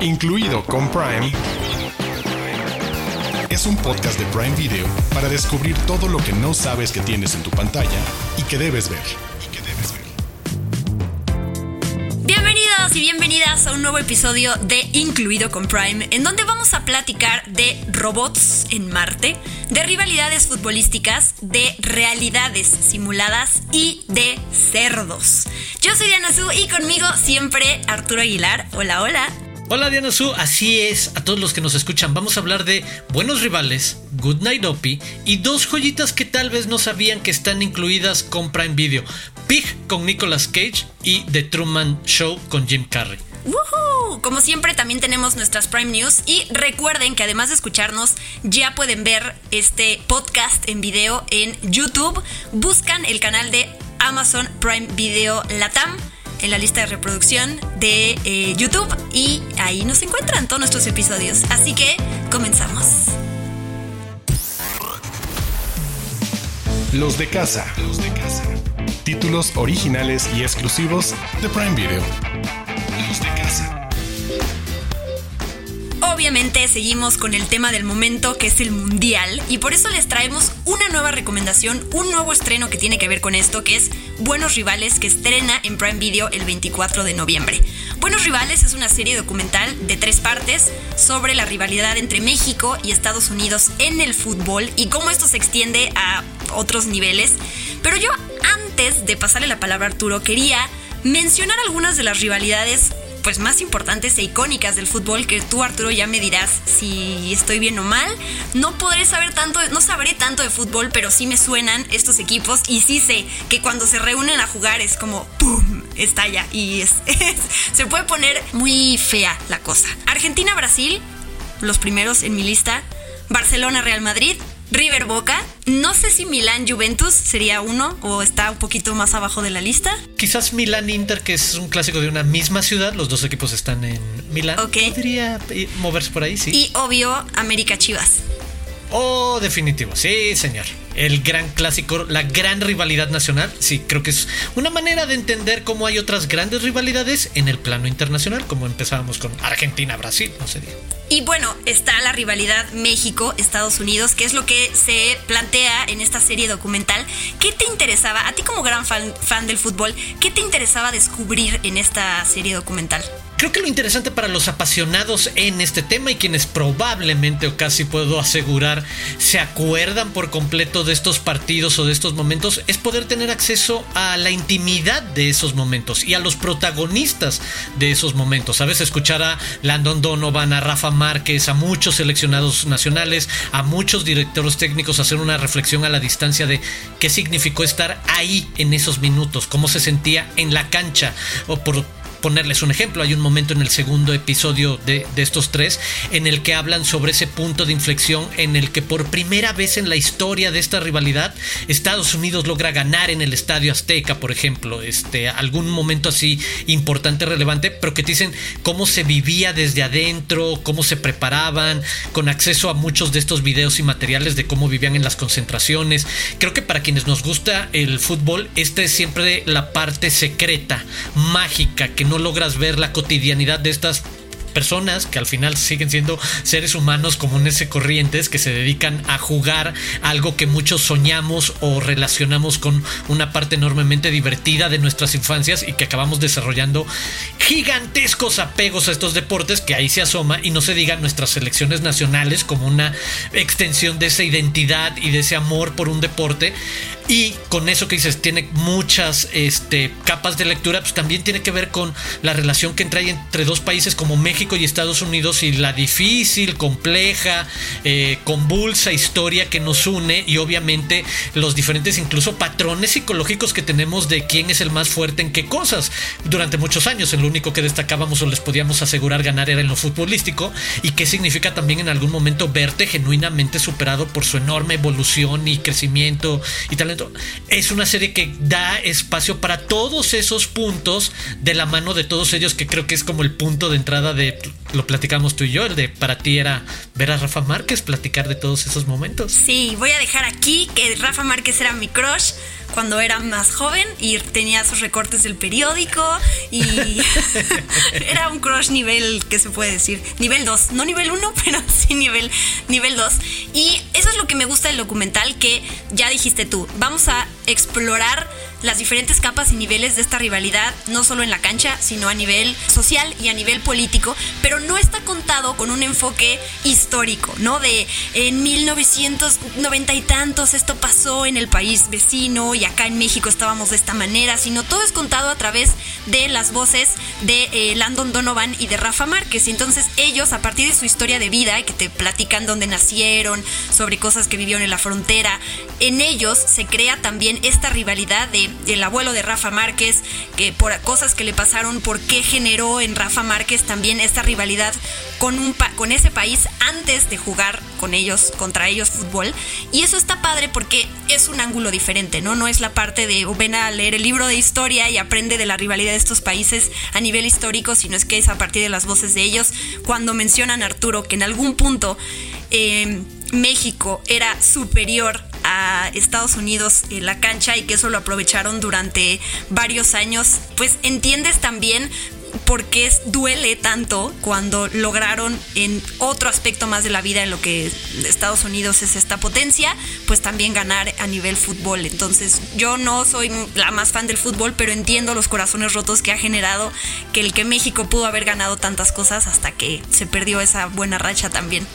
incluido con Prime, es un podcast de Prime Video para descubrir todo lo que no sabes que tienes en tu pantalla y que debes ver. Bienvenidos y bienvenidas a un nuevo episodio de Incluido con Prime, en donde vamos a platicar de robots en Marte, de rivalidades futbolísticas, de realidades simuladas y de cerdos. Yo soy Diana Su y conmigo siempre Arturo Aguilar. Hola, hola. Hola Diana Su, así es, a todos los que nos escuchan, vamos a hablar de buenos rivales, Good Night Opie y dos joyitas que tal vez no sabían que están incluidas con Prime Video, Pig con Nicolas Cage y The Truman Show con Jim Carrey. ¡Woohoo! Como siempre también tenemos nuestras Prime News y recuerden que además de escucharnos ya pueden ver este podcast en video en YouTube. Buscan el canal de Amazon Prime Video Latam en la lista de reproducción de eh, YouTube y ahí nos encuentran todos nuestros episodios. Así que comenzamos. Los de casa. Los de casa. Títulos originales y exclusivos de Prime Video. Seguimos con el tema del momento que es el mundial y por eso les traemos una nueva recomendación, un nuevo estreno que tiene que ver con esto que es Buenos Rivales que estrena en Prime Video el 24 de noviembre. Buenos Rivales es una serie documental de tres partes sobre la rivalidad entre México y Estados Unidos en el fútbol y cómo esto se extiende a otros niveles. Pero yo antes de pasarle la palabra a Arturo quería mencionar algunas de las rivalidades pues más importantes e icónicas del fútbol que tú Arturo ya me dirás si estoy bien o mal. No podré saber tanto, no sabré tanto de fútbol, pero sí me suenan estos equipos y sí sé que cuando se reúnen a jugar es como ¡pum! estalla y es, se puede poner muy fea la cosa. Argentina Brasil, los primeros en mi lista. Barcelona Real Madrid, River Boca. No sé si Milán Juventus sería uno o está un poquito más abajo de la lista. Quizás Milán Inter, que es un clásico de una misma ciudad, los dos equipos están en Milán. Ok. Podría eh, moverse por ahí, sí. Y obvio América Chivas. Oh, definitivo, sí, señor. El gran clásico, la gran rivalidad nacional. Sí, creo que es una manera de entender cómo hay otras grandes rivalidades en el plano internacional, como empezábamos con Argentina-Brasil, no sé. Y bueno, está la rivalidad México-Estados Unidos, que es lo que se plantea en esta serie documental. ¿Qué te interesaba, a ti como gran fan, fan del fútbol, qué te interesaba descubrir en esta serie documental? Creo que lo interesante para los apasionados en este tema y quienes probablemente o casi puedo asegurar se acuerdan por completo de estos partidos o de estos momentos es poder tener acceso a la intimidad de esos momentos y a los protagonistas de esos momentos. Sabes, escuchar a Landon Donovan, a Rafa Márquez, a muchos seleccionados nacionales, a muchos directores técnicos hacer una reflexión a la distancia de qué significó estar ahí en esos minutos, cómo se sentía en la cancha o por ponerles un ejemplo, hay un momento en el segundo episodio de, de, estos tres en el que hablan sobre ese punto de inflexión en el que por primera vez en la historia de esta rivalidad Estados Unidos logra ganar en el Estadio Azteca, por ejemplo, este, algún momento así importante, relevante, pero que te dicen cómo se vivía desde adentro, cómo se preparaban, con acceso a muchos de estos videos y materiales de cómo vivían en las concentraciones. Creo que para quienes nos gusta el fútbol, esta es siempre la parte secreta, mágica, que no logras ver la cotidianidad de estas personas que al final siguen siendo seres humanos comunes y corrientes que se dedican a jugar algo que muchos soñamos o relacionamos con una parte enormemente divertida de nuestras infancias y que acabamos desarrollando gigantescos apegos a estos deportes que ahí se asoma y no se digan nuestras selecciones nacionales como una extensión de esa identidad y de ese amor por un deporte. Y con eso que dices, tiene muchas este, capas de lectura, pues también tiene que ver con la relación que entra entre dos países como México y Estados Unidos y la difícil, compleja, eh, convulsa historia que nos une y obviamente los diferentes incluso patrones psicológicos que tenemos de quién es el más fuerte en qué cosas. Durante muchos años, en lo único que destacábamos o les podíamos asegurar ganar era en lo futbolístico y qué significa también en algún momento verte genuinamente superado por su enorme evolución y crecimiento y talento es una serie que da espacio para todos esos puntos de la mano de todos ellos, que creo que es como el punto de entrada de lo platicamos tú y yo, el de para ti era ver a Rafa Márquez, platicar de todos esos momentos. Sí, voy a dejar aquí que Rafa Márquez era mi crush cuando era más joven y tenía sus recortes del periódico y era un crush nivel, ¿qué se puede decir? Nivel 2, no nivel 1, pero sí nivel, nivel 2. Y eso es lo que me gusta del documental, que ya dijiste tú, vamos a explorar las diferentes capas y niveles de esta rivalidad, no solo en la cancha, sino a nivel social y a nivel político, pero no está contado con un enfoque histórico, ¿no? De en 1990 y tantos esto pasó en el país vecino y acá en México estábamos de esta manera, sino todo es contado a través de las voces de eh, Landon Donovan y de Rafa Márquez. Entonces ellos, a partir de su historia de vida, que te platican dónde nacieron, sobre cosas que vivieron en la frontera, en ellos se crea también esta rivalidad de el abuelo de Rafa Márquez, que por cosas que le pasaron, por qué generó en Rafa Márquez también esta rivalidad con, un con ese país antes de jugar con ellos, contra ellos fútbol. Y eso está padre porque es un ángulo diferente, ¿no? No es la parte de ven a leer el libro de historia y aprende de la rivalidad de estos países a nivel histórico, sino es que es a partir de las voces de ellos. Cuando mencionan Arturo que en algún punto eh, México era superior a Estados Unidos en la cancha y que eso lo aprovecharon durante varios años, pues entiendes también por qué duele tanto cuando lograron en otro aspecto más de la vida en lo que Estados Unidos es esta potencia, pues también ganar a nivel fútbol. Entonces yo no soy la más fan del fútbol, pero entiendo los corazones rotos que ha generado que el que México pudo haber ganado tantas cosas hasta que se perdió esa buena racha también.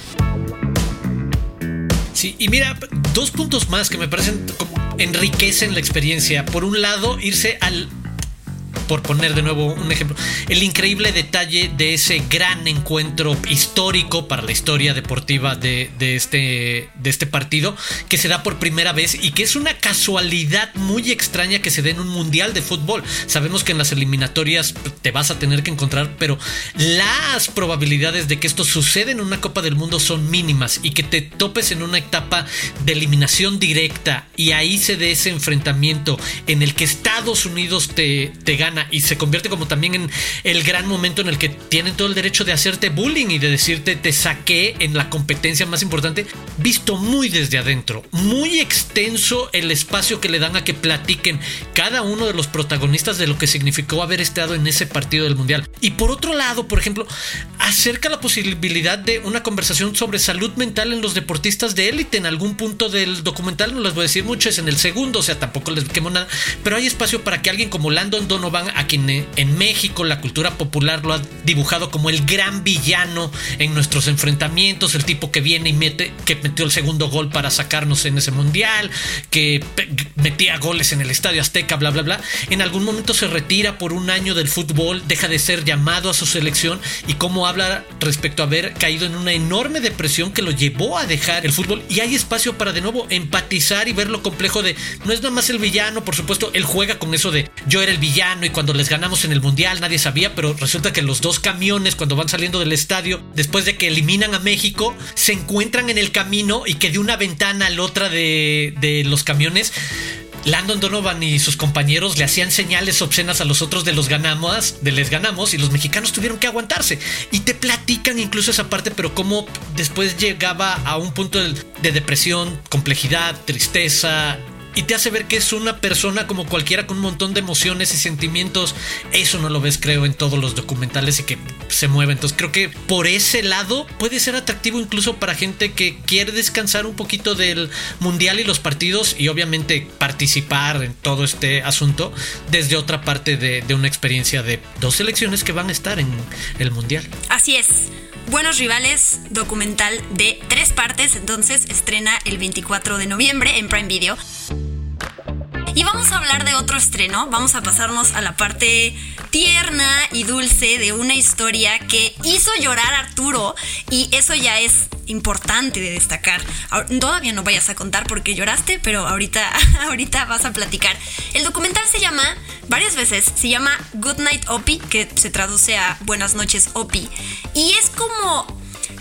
Sí, y mira, dos puntos más que me parecen como enriquecen la experiencia. Por un lado, irse al por poner de nuevo un ejemplo, el increíble detalle de ese gran encuentro histórico para la historia deportiva de, este, de este partido, que se da por primera vez y que es una casualidad muy extraña que se dé en un mundial de fútbol. Sabemos que en las eliminatorias te vas a tener que encontrar, pero las probabilidades de que esto suceda en una Copa del Mundo son mínimas y que te topes en una etapa de eliminación directa y ahí se dé ese enfrentamiento en el que Estados Unidos te, te gana y se convierte como también en el gran momento en el que tienen todo el derecho de hacerte bullying y de decirte te saqué en la competencia más importante, visto muy desde adentro, muy extenso el espacio que le dan a que platiquen cada uno de los protagonistas de lo que significó haber estado en ese partido del Mundial. Y por otro lado, por ejemplo, acerca la posibilidad de una conversación sobre salud mental en los deportistas de élite en algún punto del documental, no les voy a decir mucho, es en el segundo, o sea, tampoco les quemo nada, pero hay espacio para que alguien como Landon Donovan a quien en México la cultura popular lo ha dibujado como el gran villano en nuestros enfrentamientos, el tipo que viene y mete, que metió el segundo gol para sacarnos en ese mundial, que metía goles en el Estadio Azteca, bla, bla, bla. En algún momento se retira por un año del fútbol, deja de ser llamado a su selección y cómo habla respecto a haber caído en una enorme depresión que lo llevó a dejar el fútbol. Y hay espacio para de nuevo empatizar y ver lo complejo de, no es nada más el villano, por supuesto, él juega con eso de yo era el villano y cuando les ganamos en el Mundial nadie sabía, pero resulta que los dos camiones cuando van saliendo del estadio, después de que eliminan a México, se encuentran en el camino y que de una ventana a la otra de, de los camiones Landon Donovan y sus compañeros le hacían señales obscenas a los otros de los ganamos, de les ganamos, y los mexicanos tuvieron que aguantarse. Y te platican incluso esa parte, pero cómo después llegaba a un punto de depresión, complejidad, tristeza, y te hace ver que es una persona como cualquiera con un montón de emociones y sentimientos. Eso no lo ves, creo, en todos los documentales y que se mueve. Entonces creo que por ese lado puede ser atractivo incluso para gente que quiere descansar un poquito del mundial y los partidos y obviamente participar en todo este asunto desde otra parte de, de una experiencia de dos selecciones que van a estar en el mundial. Así es. Buenos Rivales, documental de tres partes, entonces estrena el 24 de noviembre en Prime Video. Y vamos a hablar de otro estreno, vamos a pasarnos a la parte tierna y dulce de una historia que hizo llorar a Arturo y eso ya es importante de destacar. Todavía no vayas a contar porque lloraste, pero ahorita, ahorita vas a platicar. El documental se llama, varias veces, se llama Good Night Opie, que se traduce a Buenas noches Opie. Y es como,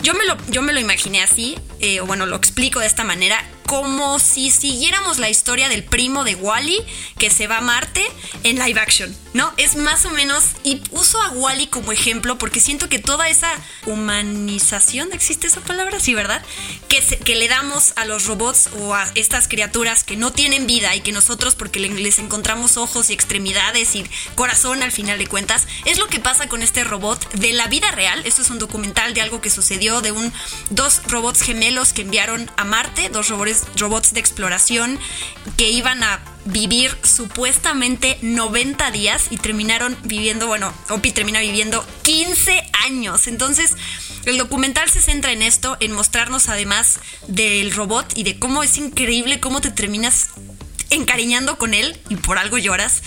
yo me lo, yo me lo imaginé así, eh, o bueno, lo explico de esta manera como si siguiéramos la historia del primo de Wally que se va a Marte en live action, ¿no? Es más o menos, y uso a Wally como ejemplo porque siento que toda esa humanización, ¿existe esa palabra? Sí, ¿verdad? Que, que le damos a los robots o a estas criaturas que no tienen vida y que nosotros porque les encontramos ojos y extremidades y corazón al final de cuentas, es lo que pasa con este robot de la vida real. Esto es un documental de algo que sucedió de un dos robots gemelos que enviaron a Marte, dos robots, robots de exploración que iban a vivir supuestamente 90 días y terminaron viviendo, bueno, Opi termina viviendo 15 años. Entonces, el documental se centra en esto, en mostrarnos además del robot y de cómo es increíble cómo te terminas encariñando con él y por algo lloras.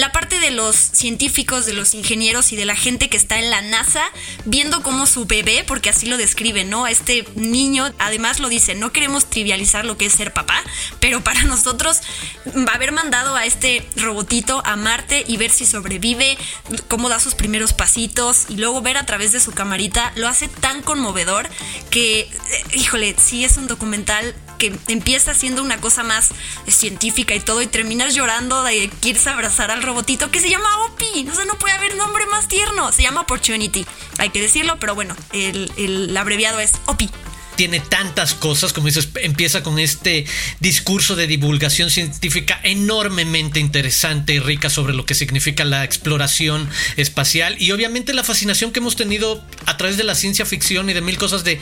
La parte de los científicos, de los ingenieros y de la gente que está en la NASA viendo cómo su bebé, porque así lo describe, ¿no? Este niño, además lo dice, no queremos trivializar lo que es ser papá, pero para nosotros haber mandado a este robotito a Marte y ver si sobrevive, cómo da sus primeros pasitos y luego ver a través de su camarita, lo hace tan conmovedor que, eh, híjole, sí es un documental que empieza siendo una cosa más científica y todo y terminas llorando de que quieres abrazar al robotito que se llama Opi. O sea, no puede haber nombre más tierno. Se llama Opportunity. Hay que decirlo, pero bueno, el, el abreviado es Opi tiene tantas cosas, como dices, empieza con este discurso de divulgación científica enormemente interesante y rica sobre lo que significa la exploración espacial y obviamente la fascinación que hemos tenido a través de la ciencia ficción y de mil cosas de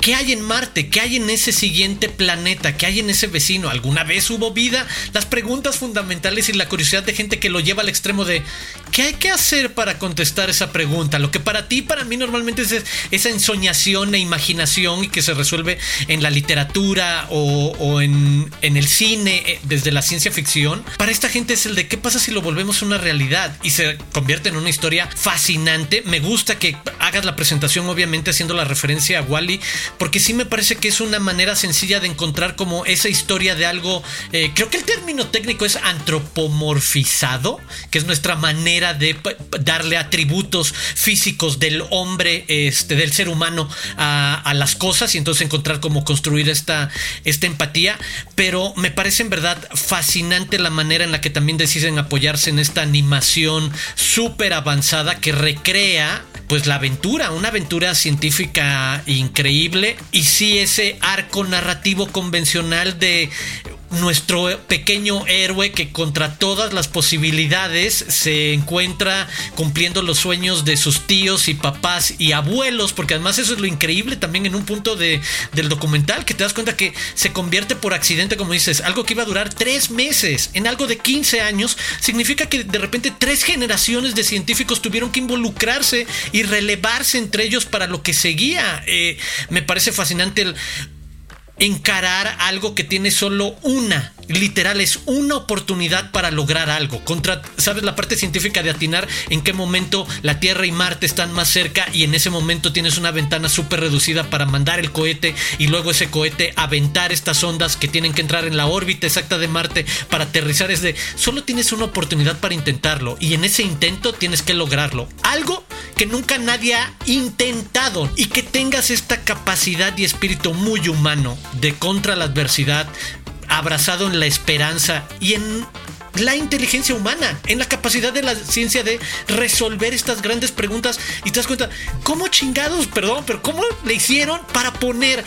¿Qué hay en Marte? ¿Qué hay en ese siguiente planeta? ¿Qué hay en ese vecino? ¿Alguna vez hubo vida? Las preguntas fundamentales y la curiosidad de gente que lo lleva al extremo de ¿qué hay que hacer para contestar esa pregunta? Lo que para ti, para mí normalmente es esa ensoñación e imaginación y que se resuelve en la literatura o, en, en, el cine, eh, desde la ciencia ficción. Para esta gente es el de qué pasa si lo volvemos una realidad y se convierte en una historia fascinante. Me gusta que hagas la presentación obviamente haciendo la referencia a Wally porque sí me parece que es una manera sencilla de encontrar como esa historia de algo, eh, creo que el término técnico es antropomorfizado, que es nuestra manera de darle atributos físicos del hombre, este, del ser humano a, a las cosas y entonces encontrar cómo construir esta, esta empatía, pero me parece en verdad fascinante la manera en la que también deciden apoyarse en esta animación súper avanzada que recrea pues la aventura, una aventura científica increíble y sí ese arco narrativo convencional de nuestro pequeño héroe que contra todas las posibilidades se encuentra cumpliendo los sueños de sus tíos y papás y abuelos, porque además eso es lo increíble también en un punto de, del documental, que te das cuenta que se convierte por accidente, como dices, algo que iba a durar tres meses en algo de 15 años, significa que de repente tres generaciones de científicos tuvieron que involucrarse y relevarse entre ellos para lo que seguía. Eh, me parece fascinante el encarar algo que tiene solo una, literal, es una oportunidad para lograr algo. Contra, ¿sabes? La parte científica de atinar en qué momento la Tierra y Marte están más cerca y en ese momento tienes una ventana súper reducida para mandar el cohete y luego ese cohete aventar estas ondas que tienen que entrar en la órbita exacta de Marte para aterrizar. Es de, solo tienes una oportunidad para intentarlo y en ese intento tienes que lograrlo. Algo que nunca nadie ha intentado y que tengas esta capacidad y espíritu muy humano de contra la adversidad, abrazado en la esperanza y en la inteligencia humana, en la capacidad de la ciencia de resolver estas grandes preguntas y te das cuenta, ¿cómo chingados, perdón, pero cómo le hicieron para poner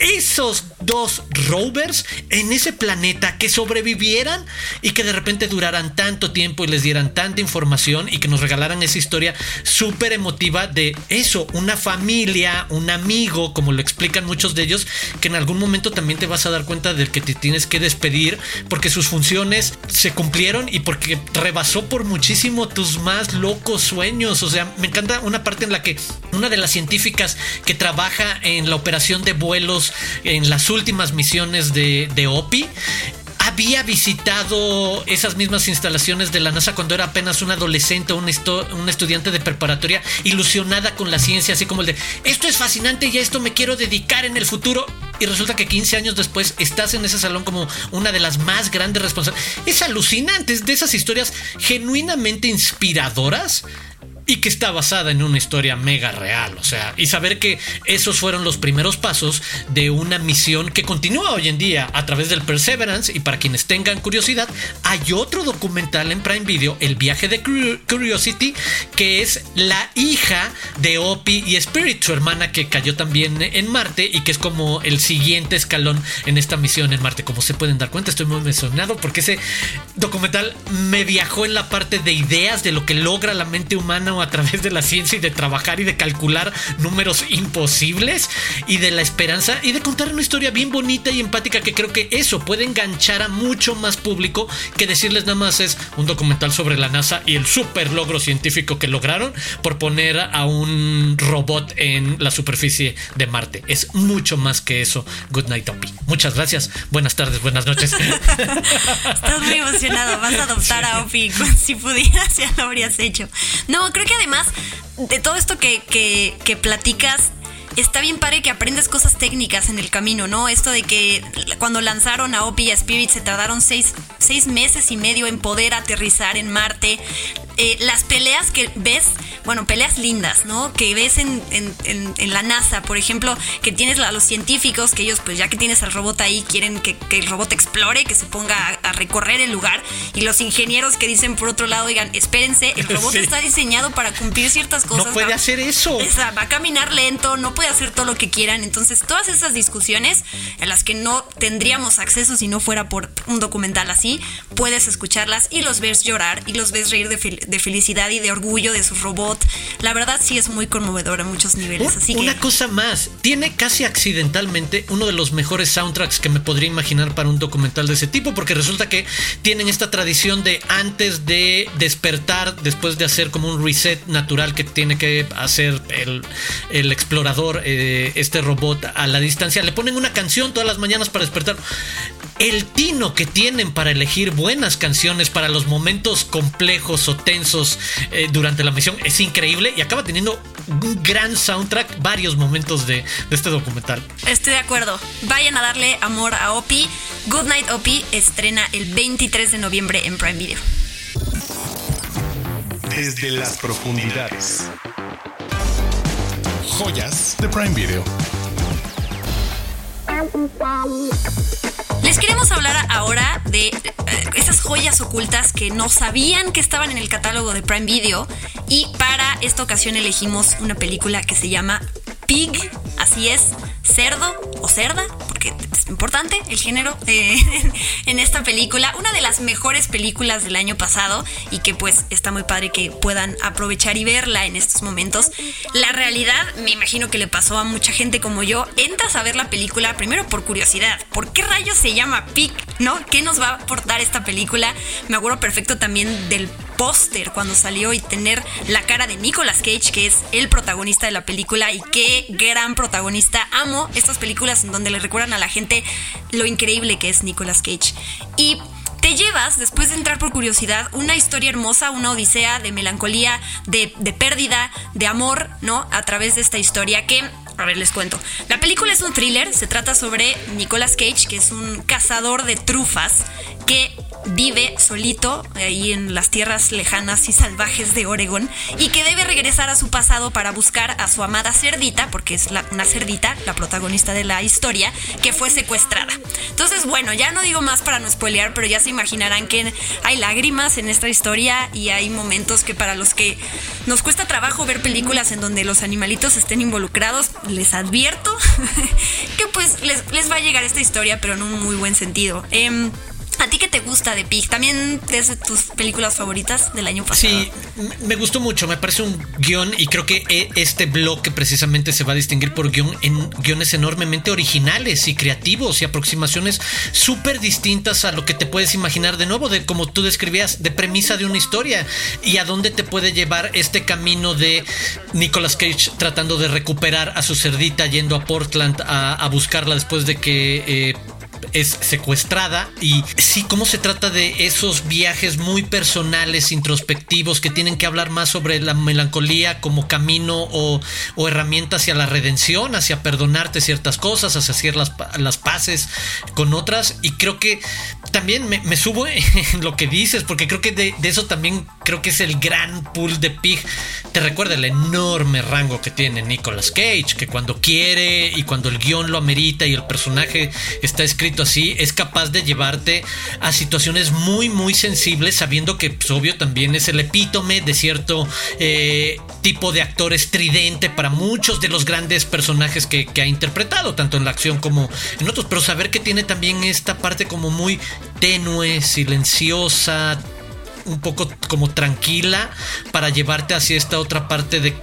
esos dos rovers en ese planeta que sobrevivieran y que de repente duraran tanto tiempo y les dieran tanta información y que nos regalaran esa historia súper emotiva de eso, una familia, un amigo, como lo explican muchos de ellos, que en algún momento también te vas a dar cuenta del que te tienes que despedir porque sus funciones se cumplieron y porque rebasó por muchísimo tus más locos sueños. O sea, me encanta una parte en la que una de las científicas que trabaja en la operación de vuelos en las últimas misiones de, OPI había visitado esas mismas instalaciones de la NASA cuando era apenas un adolescente o un, un, estudiante de preparatoria ilusionada con la ciencia, así como el de, esto es fascinante y a esto me quiero dedicar en el futuro. Y resulta que 15 años después estás en ese salón como una de las más grandes responsables. Es alucinante, es de esas historias genuinamente inspiradoras y que está basada en una historia mega real. O sea, y saber que esos fueron los primeros pasos de una misión que continúa hoy en día a través del Perseverance. Y para quienes tengan curiosidad, hay otro documental en Prime Video, El viaje de Curiosity, que es la hija de Opie y Spirit, su hermana que cayó también en Marte y que es como el siguiente escalón en esta misión en Marte. Como se pueden dar cuenta, estoy muy emocionado porque ese documental me viajó en la parte de ideas de lo que logra la mente humana a través de la ciencia y de trabajar y de calcular números imposibles y de la esperanza y de contar una historia bien bonita y empática que creo que eso puede enganchar a mucho más público que decirles nada más es un documental sobre la NASA y el super logro científico que lograron por poner a un robot en la superficie de Marte. Es mucho más que eso. Good night, Opie. Muchas gracias. Buenas tardes, buenas noches. Estás muy emocionado. Vas a adoptar a Opie. Si pudieras, ya lo habrías hecho. No, creo que además de todo esto que, que, platicas, está bien padre que aprendes cosas técnicas en el camino, ¿no? Esto de que cuando lanzaron a Opie y a Spirit se tardaron seis, seis meses y medio en poder aterrizar en Marte. Eh, las peleas que ves, bueno, peleas lindas, ¿no? Que ves en, la NASA, por ejemplo, que tienes a los científicos, que ellos, pues ya que tienes al robot ahí, quieren que, el robot explore, que se ponga a, recorrer el lugar, y los ingenieros que dicen por otro lado, digan, espérense, el robot está diseñado para cumplir ciertas cosas. No puede hacer eso. va a caminar lento, no puede hacer todo lo que quieran. Entonces, todas esas discusiones en las que no tendríamos acceso si no fuera por un documental así, puedes escucharlas y los ves llorar y los ves reír de, de felicidad y de orgullo de su robot. La verdad sí es muy conmovedor a muchos niveles. Así Una cosa más, tiene casi accidentalmente uno de los mejores soundtracks que me podría imaginar para un documental de ese tipo, porque resulta que tienen esta tradición de antes de despertar, después de hacer como un reset natural que tiene que hacer el, explorador, eh, este robot a la distancia, le ponen una canción todas las mañanas para despertar el tino que tienen para elegir buenas canciones para los momentos complejos o tensos eh, durante la misión es increíble y acaba teniendo un gran soundtrack varios momentos de, este documental. Estoy de acuerdo. Vayan a darle amor a Opie. Good Night Opie estrena el 23 de noviembre en Prime Video. Desde las profundidades. Joyas de Prime Video. Les queremos hablar ahora de, eh, esas joyas ocultas que no sabían que estaban en el catálogo de Prime Video. Y para esta ocasión elegimos una película que se llama Pig, así es, cerdo o cerda, porque es importante el género eh, en esta película, una de las mejores películas del año pasado y que pues está muy padre que puedan aprovechar y verla en estos momentos. La realidad, me imagino que le pasó a mucha gente como yo, entras a ver la película primero por curiosidad, ¿por qué rayos se llama Pig? ¿No? ¿Qué nos va a aportar esta película? Me acuerdo perfecto también del póster cuando salió y tener la cara de Nicolas Cage, que es el protagonista de la película y qué gran protagonista. Amo estas películas en donde le recuerdan a la gente lo increíble que es Nicolas Cage. Y te llevas, después de entrar por curiosidad, una historia hermosa, una odisea de melancolía, de, de, pérdida, de amor, ¿no? A través de esta historia que, a ver, les cuento. La película es un thriller, se trata sobre Nicolas Cage, que es un cazador de trufas que vive solito ahí en las tierras lejanas y salvajes de Oregon y que debe regresar a su pasado para buscar a su amada cerdita, porque es una cerdita, la protagonista de la historia, que fue secuestrada. Entonces, bueno, ya no digo más para no spoilear, pero ya se imaginarán que hay lágrimas en esta historia y hay momentos que para los que nos cuesta trabajo ver películas en donde los animalitos estén involucrados, les advierto que pues les, les va a llegar esta historia, pero en un muy buen sentido. Eh, ¿A ti qué te gusta de Pig? ¿También es de tus películas favoritas del año pasado? Sí, me gustó mucho. Me parece un guion y creo que e, este bloque precisamente se va a distinguir por en guiones enormemente originales y creativos y aproximaciones súper distintas a lo que te puedes imaginar de nuevo, de como tú describías, de premisa de una historia y a dónde te puede llevar este camino de Nicolas Cage tratando de recuperar a su cerdita yendo a Portland a, buscarla después de que... Eh, es secuestrada y sí, cómo se trata de esos viajes muy personales, introspectivos, que tienen que hablar más sobre la melancolía como camino o, herramienta hacia la redención, hacia perdonarte ciertas cosas, hacia hacer las, las paces con otras. Y creo que también me, subo en lo que dices, porque creo que de, eso también creo que es el gran pool de Pig. Te recuerda el enorme rango que tiene Nicolas Cage, que cuando quiere y cuando el guion lo amerita y el personaje está escrito así, es capaz de llevarte a situaciones muy, muy sensibles, sabiendo que, pues, obvio, también es el epítome de cierto eh, tipo de actor estridente para muchos de los grandes personajes que, que ha interpretado, tanto en la acción como en otros, pero saber que tiene también esta parte como muy tenue, silenciosa, un poco como tranquila para llevarte hacia esta otra parte de,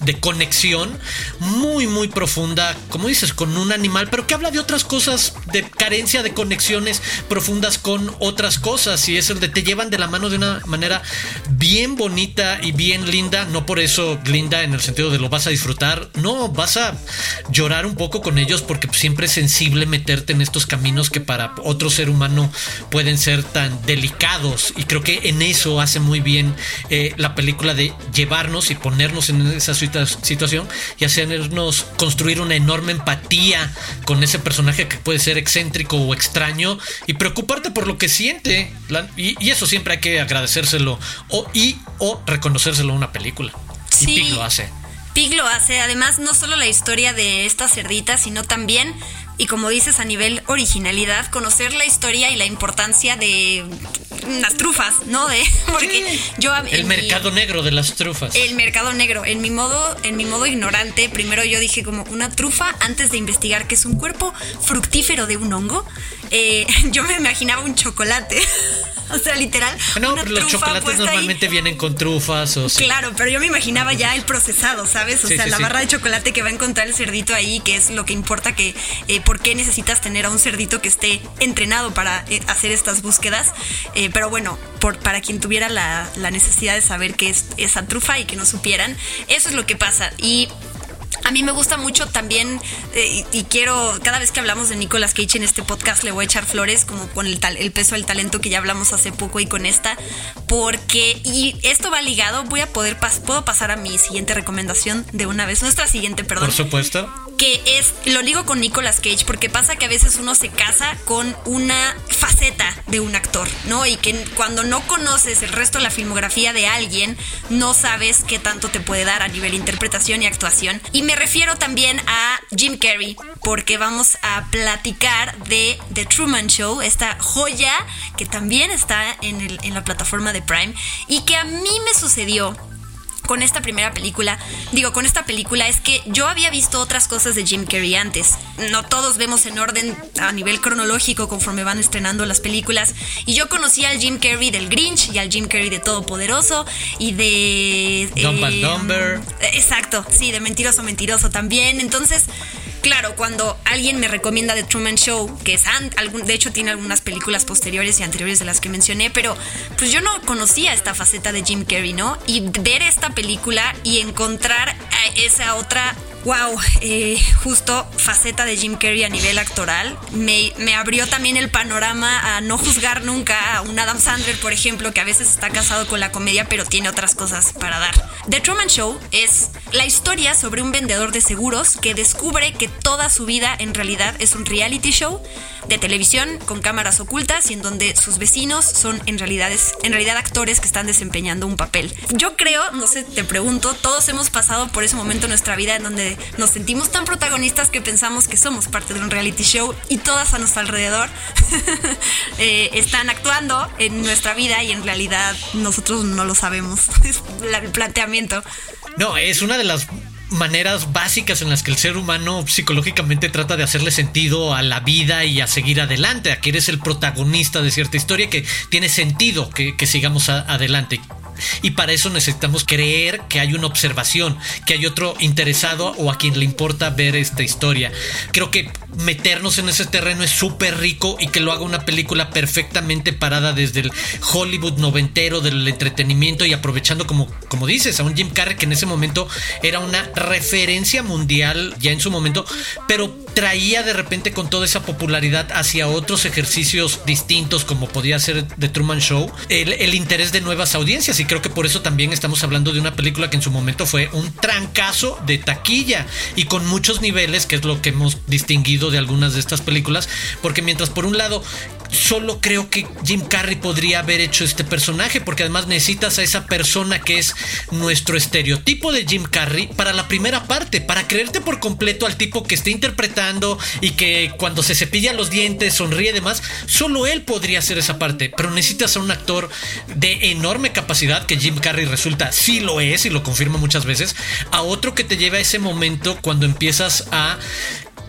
de conexión muy muy profunda, como dices, con un animal, pero que habla de otras cosas, de carencia de conexiones profundas con otras cosas y es el de te llevan de la mano de una manera bien bonita y bien linda, no por eso linda en el sentido de lo vas a disfrutar, no, vas a llorar un poco con ellos porque siempre es sensible meterte en estos caminos que para otro ser humano pueden ser tan delicados y creo que en eso hace muy bien eh, la película de llevarnos y ponernos en esa situación y hacernos construir una enorme empatía con ese personaje que puede ser excéntrico o extraño y preocuparte por lo que siente. y, eso siempre hay que agradecérselo o, y o reconocérselo a una película. Sí. Y Pig lo hace. Pig lo hace, además no solo la historia de esta cerdita, sino también y como dices a nivel originalidad, conocer la historia y la importancia de las trufas, ¿no? De porque yo el mercado negro de las trufas. El mercado negro, en mi modo en mi modo ignorante, primero yo dije como una trufa antes de investigar que es un cuerpo fructífero de un hongo. Eh, yo me imaginaba un chocolate. O sea, literal. No, los chocolates normalmente vienen con trufas o Claro, pero yo me imaginaba ya el procesado, ¿sabes? O sea, la barra de chocolate que va a encontrar el cerdito ahí, que es lo que importa que eh, por qué necesitas tener a un cerdito que esté entrenado para eh, hacer estas búsquedas. Eh, pero bueno, por, para quien tuviera la, la necesidad de saber qué es esa trufa y que no supieran, eso es lo que pasa. Y a mí me gusta mucho también, eh, y, quiero, cada vez que hablamos de Nicolas Cage en este podcast, le voy a echar flores como con el, tal, el peso del talento que ya hablamos hace poco y con esta, porque, y esto va ligado, voy a poder, puedo pasar a mi siguiente recomendación de una vez, nuestra siguiente, perdón. Por supuesto que es, lo digo con Nicolas Cage, porque pasa que a veces uno se casa con una faceta de un actor, ¿no? Y que cuando no conoces el resto de la filmografía de alguien, no sabes qué tanto te puede dar a nivel interpretación y actuación. Y me refiero también a Jim Carrey, porque vamos a platicar de The Truman Show, esta joya que también está en, el, en la plataforma de Prime y que a mí me sucedió con esta primera película, digo, con esta película es que yo había visto otras cosas de Jim Carrey antes. No todos vemos en orden a nivel cronológico conforme van estrenando las películas. Y yo conocía al Jim Carrey del Grinch y al Jim Carrey de Todopoderoso y de... Dumb and Dumber. Exacto, sí, de Mentiroso Mentiroso también. Entonces claro, cuando alguien me recomienda The Truman Show, que es algún, de hecho tiene algunas películas posteriores y anteriores de las que mencioné, pero pues yo no conocía esta faceta de Jim Carrey, ¿no? Y ver esta película y encontrar esa otra wow, eh, justo faceta de Jim Carrey a nivel actoral. Me, me, abrió también el panorama a no juzgar nunca a un Adam Sandler, por ejemplo, que a veces está casado con la comedia, pero tiene otras cosas para dar. The Truman Show es la historia sobre un vendedor de seguros que descubre que toda su vida en realidad es un reality show de televisión con cámaras ocultas y en donde sus vecinos son en realidad, en realidad actores que están desempeñando un papel. Yo creo, no sé, te pregunto, todos hemos pasado por ese momento en nuestra vida en donde nos sentimos tan protagonistas que pensamos que somos parte de un reality show y todas a nuestro alrededor eh, están actuando en nuestra vida y en realidad nosotros no lo sabemos. Es el planteamiento. No, es una de las maneras básicas en las que el ser humano psicológicamente trata de hacerle sentido a la vida y a seguir adelante. Aquí eres el protagonista de cierta historia que tiene sentido que, sigamos adelante. Y para eso necesitamos creer que hay una observación, que hay otro interesado o a quien le importa ver esta historia. Creo que meternos en ese terreno es súper rico y que lo haga una película perfectamente parada desde el Hollywood noventero del entretenimiento y aprovechando como, como dices a un Jim Carrey que en ese momento era una referencia mundial ya en su momento, pero traía de repente con toda esa popularidad hacia otros ejercicios distintos como podía ser The Truman Show, el, interés de nuevas audiencias y creo que por eso también estamos hablando de una película que en su momento fue un trancazo de taquilla y con muchos niveles, que es lo que hemos distinguido de algunas de estas películas, porque mientras por un lado solo creo que Jim Carrey podría haber hecho este personaje, porque además necesitas a esa persona que es nuestro estereotipo de Jim Carrey para la primera parte, para creerte por completo al tipo que esté interpretando y que cuando se cepilla los dientes, sonríe demás, solo él podría hacer esa parte, pero necesitas a un actor de enorme capacidad, que Jim Carrey resulta, sí lo es y lo confirma muchas veces, a otro que te lleve a ese momento cuando empiezas a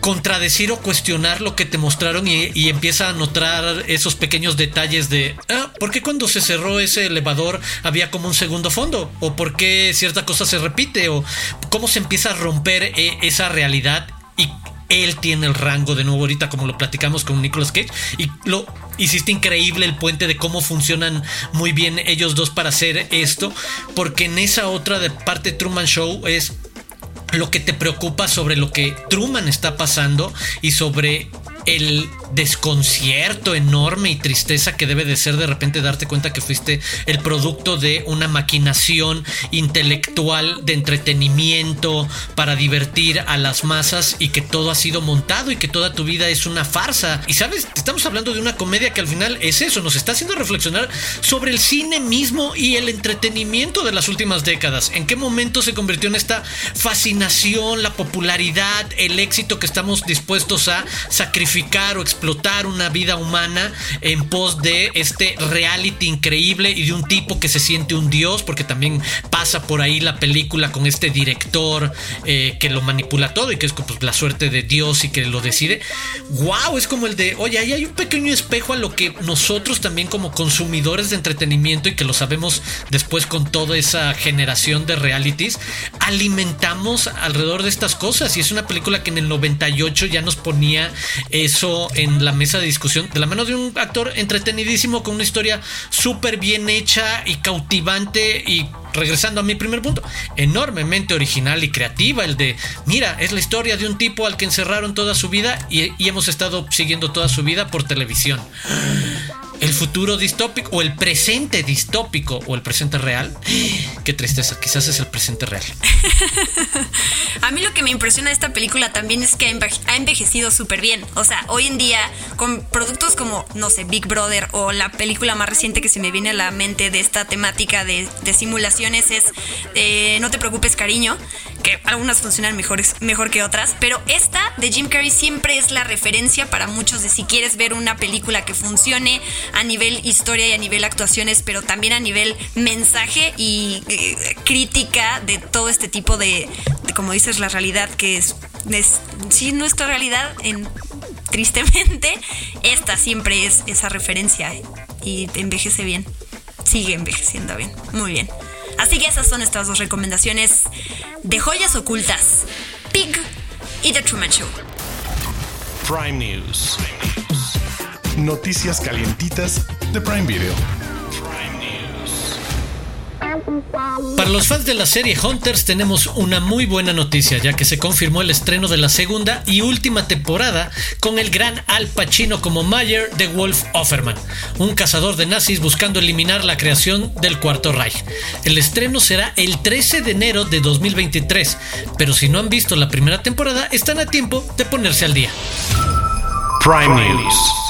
contradecir o cuestionar lo que te mostraron y, empieza a notar esos pequeños detalles de, ah, ¿por qué cuando se cerró ese elevador había como un segundo fondo? ¿O por qué cierta cosa se repite? ¿O cómo se empieza a romper eh, esa realidad? Y él tiene el rango de nuevo ahorita como lo platicamos con Nicolas Cage y lo hiciste increíble el puente de cómo funcionan muy bien ellos dos para hacer esto porque en esa otra de parte Truman Show es lo que te preocupa sobre lo que Truman está pasando y sobre el desconcierto enorme y tristeza que debe de ser de repente darte cuenta que fuiste el producto de una maquinación intelectual de entretenimiento para divertir a las masas y que todo ha sido montado y que toda tu vida es una farsa. Y sabes, estamos hablando de una comedia que al final es eso, nos está haciendo reflexionar sobre el cine mismo y el entretenimiento de las últimas décadas. ¿En qué momento se convirtió en esta fascinación, la popularidad, el éxito que estamos dispuestos a sacrificar o explotar? Explotar una vida humana en pos de este reality increíble y de un tipo que se siente un dios, porque también pasa por ahí la película con este director eh, que lo manipula todo y que es pues, la suerte de Dios y que lo decide. ¡Wow! Es como el de, oye, ahí hay un pequeño espejo a lo que nosotros también como consumidores de entretenimiento y que lo sabemos después con toda esa generación de realities, alimentamos alrededor de estas cosas. Y es una película que en el 98 ya nos ponía eso en la mesa de discusión de la mano de un actor entretenidísimo con una historia súper bien hecha y cautivante y regresando a mi primer punto, enormemente original y creativa, el de, mira, es la historia de un tipo al que encerraron toda su vida y, y hemos estado siguiendo toda su vida por televisión el futuro distópico o el presente distópico o el presente real. Qué tristeza, quizás es el presente real. A mí lo que me impresiona de esta película también es que ha envejecido súper bien. O sea, hoy en día con productos como, no sé, Big Brother o la película más reciente que se me viene a la mente de esta temática de, simulaciones es eh, No te preocupes cariño, que algunas funcionan mejores, mejor que otras, pero esta de Jim Carrey siempre es la referencia para muchos de si quieres ver una película que funcione a nivel historia y a nivel actuaciones, pero también a nivel mensaje y eh, crítica de todo este tipo de, como dices, la realidad que es, es sí, nuestra realidad, en, tristemente, esta siempre es esa referencia y envejece bien, sigue envejeciendo bien, muy bien. Así que esas son nuestras dos recomendaciones de joyas ocultas, Pig y The Truman Show. Prime News. Noticias calientitas de Prime Video. Para los fans de la serie Hunters tenemos una muy buena noticia, ya que se confirmó el estreno de la segunda y última temporada con el gran Al Pacino como Mayer de Wolf Offerman, un cazador de nazis buscando eliminar la creación del Cuarto Reich. El estreno será el 13 de enero de 2023, pero si no han visto la primera temporada, están a tiempo de ponerse al día. Prime News.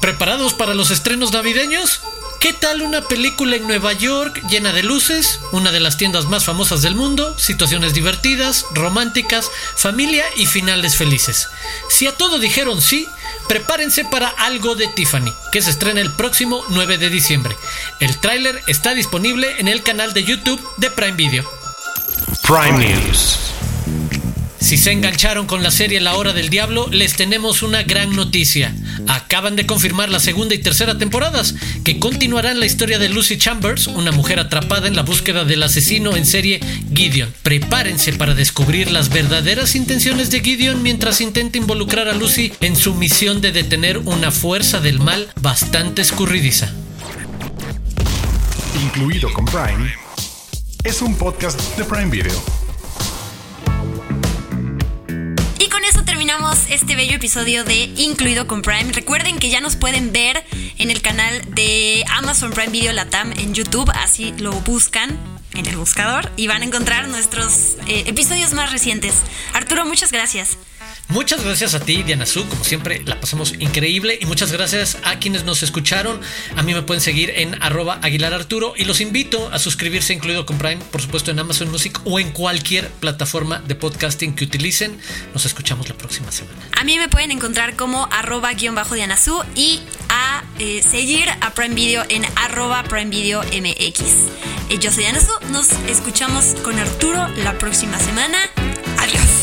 ¿Preparados para los estrenos navideños? ¿Qué tal una película en Nueva York llena de luces, una de las tiendas más famosas del mundo, situaciones divertidas, románticas, familia y finales felices? Si a todo dijeron sí, prepárense para algo de Tiffany, que se estrena el próximo 9 de diciembre. El tráiler está disponible en el canal de YouTube de Prime Video. Prime News. Si se engancharon con la serie La Hora del Diablo, les tenemos una gran noticia. Acaban de confirmar la segunda y tercera temporadas, que continuarán la historia de Lucy Chambers, una mujer atrapada en la búsqueda del asesino en serie Gideon. Prepárense para descubrir las verdaderas intenciones de Gideon mientras intenta involucrar a Lucy en su misión de detener una fuerza del mal bastante escurridiza. Incluido con Prime, es un podcast de Prime Video. Este bello episodio de Incluido con Prime. Recuerden que ya nos pueden ver en el canal de Amazon Prime Video Latam en YouTube, así lo buscan en el buscador y van a encontrar nuestros eh, episodios más recientes. Arturo, muchas gracias. Muchas gracias a ti, Diana Su. Como siempre, la pasamos increíble. Y muchas gracias a quienes nos escucharon. A mí me pueden seguir en arroba Aguilar Arturo. Y los invito a suscribirse, incluido con Prime, por supuesto, en Amazon Music o en cualquier plataforma de podcasting que utilicen. Nos escuchamos la próxima semana. A mí me pueden encontrar como arroba guion bajo Diana Su y a eh, seguir a Prime Video en arroba Prime Video MX. Eh, yo soy Diana Su. Nos escuchamos con Arturo la próxima semana. Adiós.